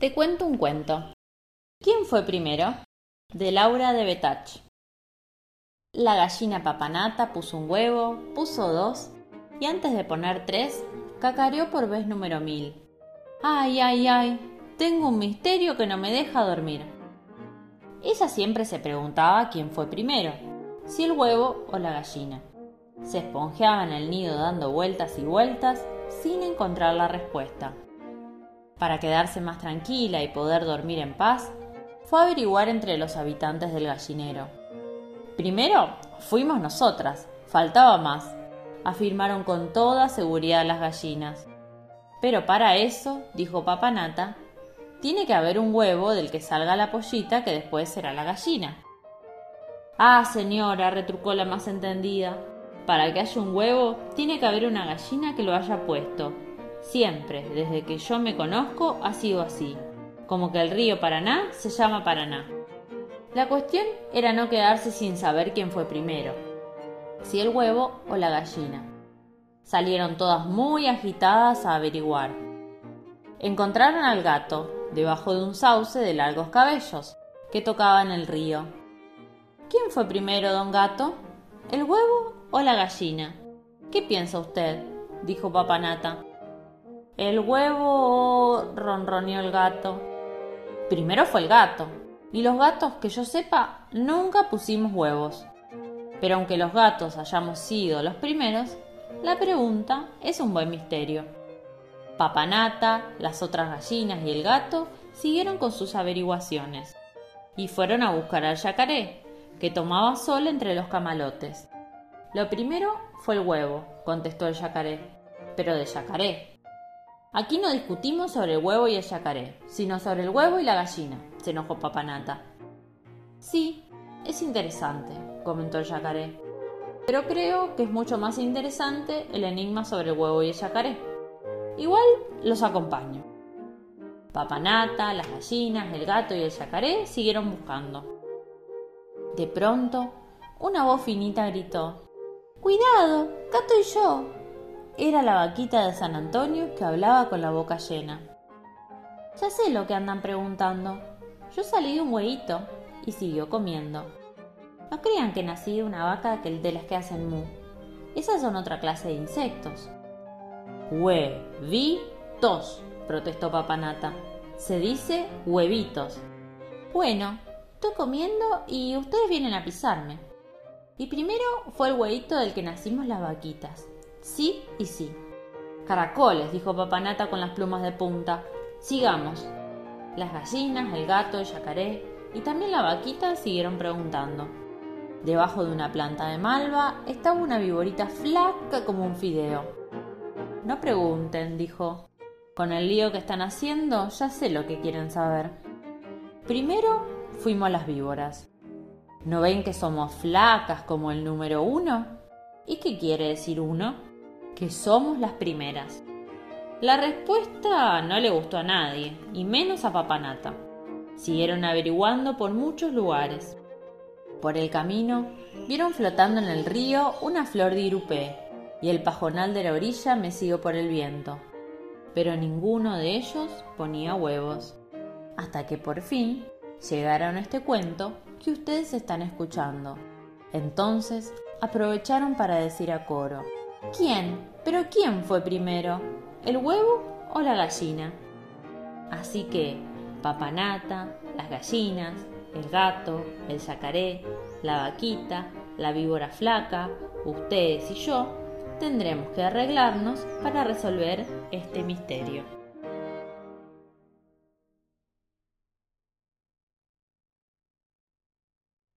Te cuento un cuento. ¿Quién fue primero? De Laura de Betach. La gallina papanata puso un huevo, puso dos, y antes de poner tres, cacareó por vez número mil. ¡Ay, ay, ay! Tengo un misterio que no me deja dormir. Ella siempre se preguntaba quién fue primero, si el huevo o la gallina. Se esponjeaba en el nido dando vueltas y vueltas sin encontrar la respuesta para quedarse más tranquila y poder dormir en paz, fue a averiguar entre los habitantes del gallinero. Primero fuimos nosotras, faltaba más, afirmaron con toda seguridad las gallinas. Pero para eso, dijo Papanata, tiene que haber un huevo del que salga la pollita que después será la gallina. Ah, señora, retrucó la más entendida, para que haya un huevo tiene que haber una gallina que lo haya puesto, Siempre, desde que yo me conozco, ha sido así, como que el río Paraná se llama Paraná. La cuestión era no quedarse sin saber quién fue primero, si el huevo o la gallina. Salieron todas muy agitadas a averiguar. Encontraron al gato, debajo de un sauce de largos cabellos, que tocaba en el río. ¿Quién fue primero, don gato? ¿El huevo o la gallina? ¿Qué piensa usted? dijo Papanata. El huevo ronroneó el gato. Primero fue el gato, y los gatos que yo sepa nunca pusimos huevos. Pero aunque los gatos hayamos sido los primeros, la pregunta es un buen misterio. Papanata, las otras gallinas y el gato siguieron con sus averiguaciones y fueron a buscar al yacaré, que tomaba sol entre los camalotes. Lo primero fue el huevo, contestó el yacaré, pero de yacaré, Aquí no discutimos sobre el huevo y el yacaré, sino sobre el huevo y la gallina, se enojó Papanata. Sí, es interesante, comentó el yacaré. Pero creo que es mucho más interesante el enigma sobre el huevo y el yacaré. Igual los acompaño. Papanata, las gallinas, el gato y el yacaré siguieron buscando. De pronto, una voz finita gritó: ¡Cuidado! ¡Gato y yo! Era la vaquita de San Antonio que hablaba con la boca llena. Ya sé lo que andan preguntando. Yo salí de un huevito y siguió comiendo. No crean que nací de una vaca que de las que hacen mu. Esas son otra clase de insectos. Huevitos, protestó Papanata. Se dice huevitos. Bueno, estoy comiendo y ustedes vienen a pisarme. Y primero fue el huevito del que nacimos las vaquitas. Sí y sí. Caracoles, dijo Papanata con las plumas de punta. Sigamos. Las gallinas, el gato, el yacaré y también la vaquita siguieron preguntando. Debajo de una planta de malva estaba una viborita flaca como un fideo. No pregunten, dijo. Con el lío que están haciendo ya sé lo que quieren saber. Primero fuimos las víboras. ¿No ven que somos flacas como el número uno? ¿Y qué quiere decir uno? Que somos las primeras. La respuesta no le gustó a nadie, y menos a Papanata. Siguieron averiguando por muchos lugares. Por el camino vieron flotando en el río una flor de irupé y el pajonal de la orilla mecido por el viento. Pero ninguno de ellos ponía huevos. Hasta que por fin llegaron a este cuento que ustedes están escuchando. Entonces aprovecharon para decir a coro, ¿Quién? ¿Pero quién fue primero? ¿El huevo o la gallina? Así que papanata, las gallinas, el gato, el yacaré, la vaquita, la víbora flaca, ustedes y yo tendremos que arreglarnos para resolver este misterio.